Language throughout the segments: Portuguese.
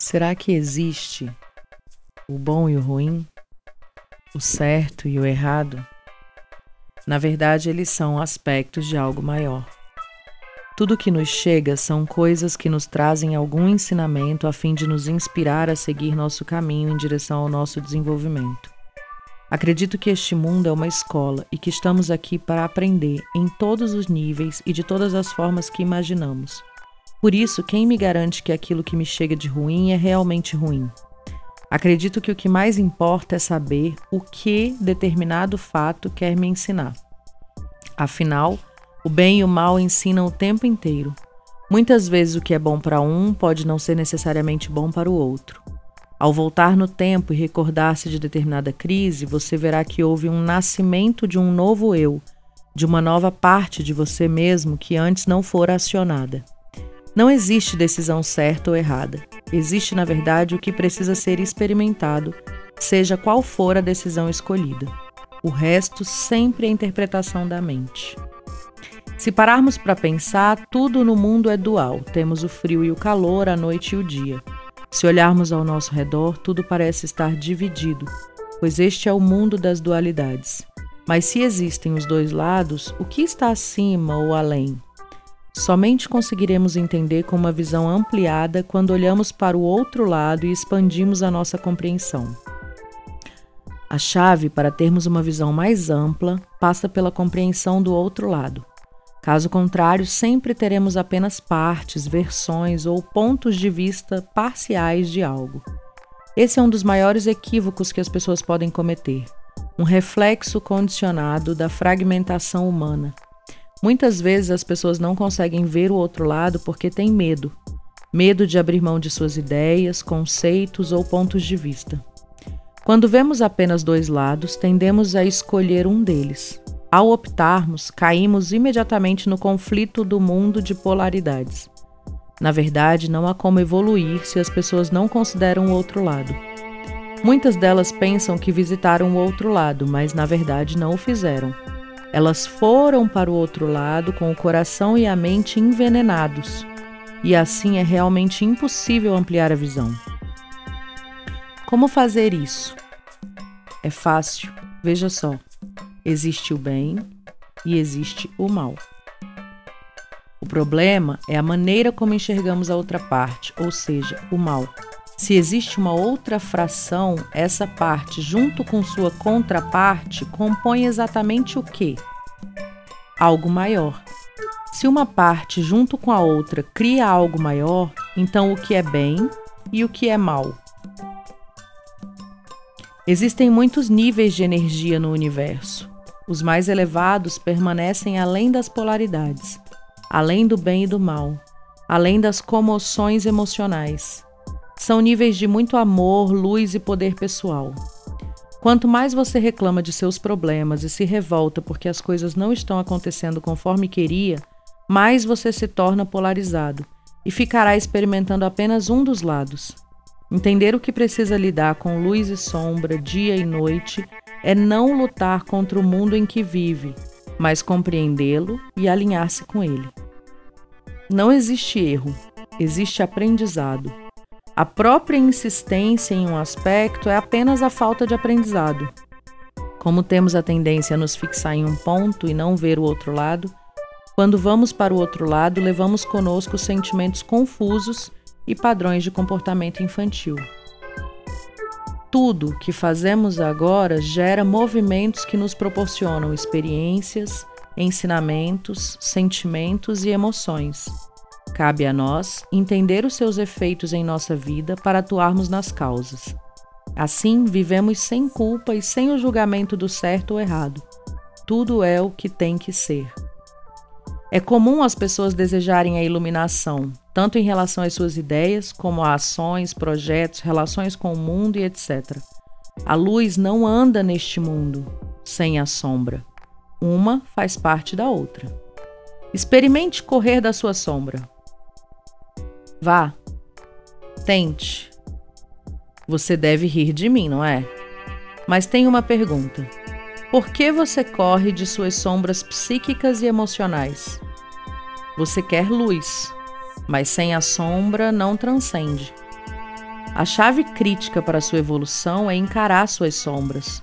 Será que existe o bom e o ruim? O certo e o errado? Na verdade, eles são aspectos de algo maior. Tudo que nos chega são coisas que nos trazem algum ensinamento a fim de nos inspirar a seguir nosso caminho em direção ao nosso desenvolvimento. Acredito que este mundo é uma escola e que estamos aqui para aprender em todos os níveis e de todas as formas que imaginamos. Por isso, quem me garante que aquilo que me chega de ruim é realmente ruim? Acredito que o que mais importa é saber o que determinado fato quer me ensinar. Afinal, o bem e o mal ensinam o tempo inteiro. Muitas vezes o que é bom para um pode não ser necessariamente bom para o outro. Ao voltar no tempo e recordar-se de determinada crise, você verá que houve um nascimento de um novo eu, de uma nova parte de você mesmo que antes não fora acionada. Não existe decisão certa ou errada. Existe, na verdade, o que precisa ser experimentado, seja qual for a decisão escolhida. O resto sempre é interpretação da mente. Se pararmos para pensar, tudo no mundo é dual. Temos o frio e o calor, a noite e o dia. Se olharmos ao nosso redor, tudo parece estar dividido, pois este é o mundo das dualidades. Mas se existem os dois lados, o que está acima ou além? Somente conseguiremos entender com uma visão ampliada quando olhamos para o outro lado e expandimos a nossa compreensão. A chave para termos uma visão mais ampla passa pela compreensão do outro lado. Caso contrário, sempre teremos apenas partes, versões ou pontos de vista parciais de algo. Esse é um dos maiores equívocos que as pessoas podem cometer, um reflexo condicionado da fragmentação humana Muitas vezes as pessoas não conseguem ver o outro lado porque têm medo. Medo de abrir mão de suas ideias, conceitos ou pontos de vista. Quando vemos apenas dois lados, tendemos a escolher um deles. Ao optarmos, caímos imediatamente no conflito do mundo de polaridades. Na verdade, não há como evoluir se as pessoas não consideram o outro lado. Muitas delas pensam que visitaram o outro lado, mas na verdade não o fizeram. Elas foram para o outro lado com o coração e a mente envenenados, e assim é realmente impossível ampliar a visão. Como fazer isso? É fácil. Veja só: existe o bem e existe o mal. O problema é a maneira como enxergamos a outra parte, ou seja, o mal. Se existe uma outra fração, essa parte, junto com sua contraparte, compõe exatamente o que? Algo maior. Se uma parte, junto com a outra, cria algo maior, então o que é bem e o que é mal? Existem muitos níveis de energia no universo. Os mais elevados permanecem além das polaridades, além do bem e do mal, além das comoções emocionais. São níveis de muito amor, luz e poder pessoal. Quanto mais você reclama de seus problemas e se revolta porque as coisas não estão acontecendo conforme queria, mais você se torna polarizado e ficará experimentando apenas um dos lados. Entender o que precisa lidar com luz e sombra, dia e noite, é não lutar contra o mundo em que vive, mas compreendê-lo e alinhar-se com ele. Não existe erro, existe aprendizado. A própria insistência em um aspecto é apenas a falta de aprendizado. Como temos a tendência a nos fixar em um ponto e não ver o outro lado, quando vamos para o outro lado, levamos conosco sentimentos confusos e padrões de comportamento infantil. Tudo que fazemos agora gera movimentos que nos proporcionam experiências, ensinamentos, sentimentos e emoções. Cabe a nós entender os seus efeitos em nossa vida para atuarmos nas causas. Assim, vivemos sem culpa e sem o julgamento do certo ou errado. Tudo é o que tem que ser. É comum as pessoas desejarem a iluminação, tanto em relação às suas ideias, como a ações, projetos, relações com o mundo e etc. A luz não anda neste mundo sem a sombra. Uma faz parte da outra. Experimente correr da sua sombra. Vá. Tente. Você deve rir de mim, não é? Mas tenho uma pergunta. Por que você corre de suas sombras psíquicas e emocionais? Você quer luz, mas sem a sombra não transcende. A chave crítica para sua evolução é encarar suas sombras.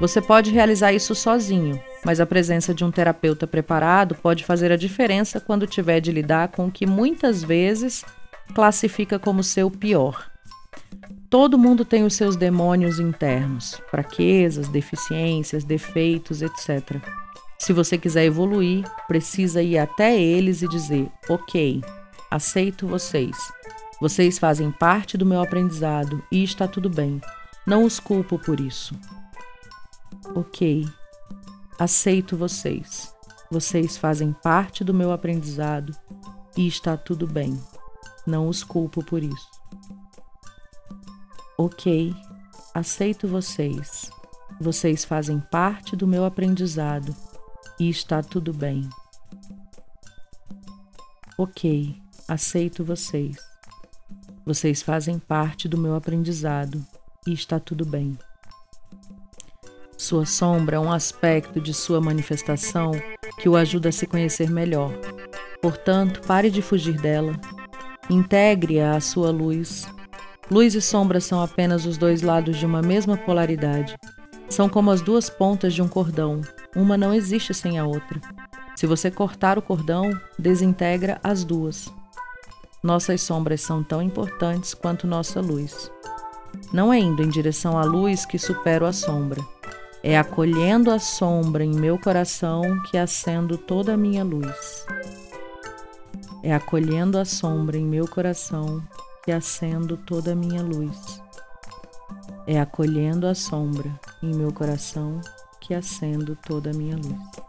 Você pode realizar isso sozinho, mas a presença de um terapeuta preparado pode fazer a diferença quando tiver de lidar com o que muitas vezes classifica como seu pior. Todo mundo tem os seus demônios internos, fraquezas, deficiências, defeitos, etc. Se você quiser evoluir, precisa ir até eles e dizer: Ok, aceito vocês. Vocês fazem parte do meu aprendizado e está tudo bem. Não os culpo por isso. Ok, aceito vocês. Vocês fazem parte do meu aprendizado e está tudo bem. Não os culpo por isso. Ok, aceito vocês. Vocês fazem parte do meu aprendizado e está tudo bem. Ok, aceito vocês. Vocês fazem parte do meu aprendizado e está tudo bem. Sua sombra é um aspecto de sua manifestação que o ajuda a se conhecer melhor. Portanto, pare de fugir dela. Integre-a à sua luz. Luz e sombra são apenas os dois lados de uma mesma polaridade. São como as duas pontas de um cordão. Uma não existe sem a outra. Se você cortar o cordão, desintegra as duas. Nossas sombras são tão importantes quanto nossa luz. Não é indo em direção à luz que supero a sombra. É acolhendo a sombra em meu coração que acendo toda a minha luz. É acolhendo a sombra em meu coração que acendo toda a minha luz. É acolhendo a sombra em meu coração que acendo toda a minha luz.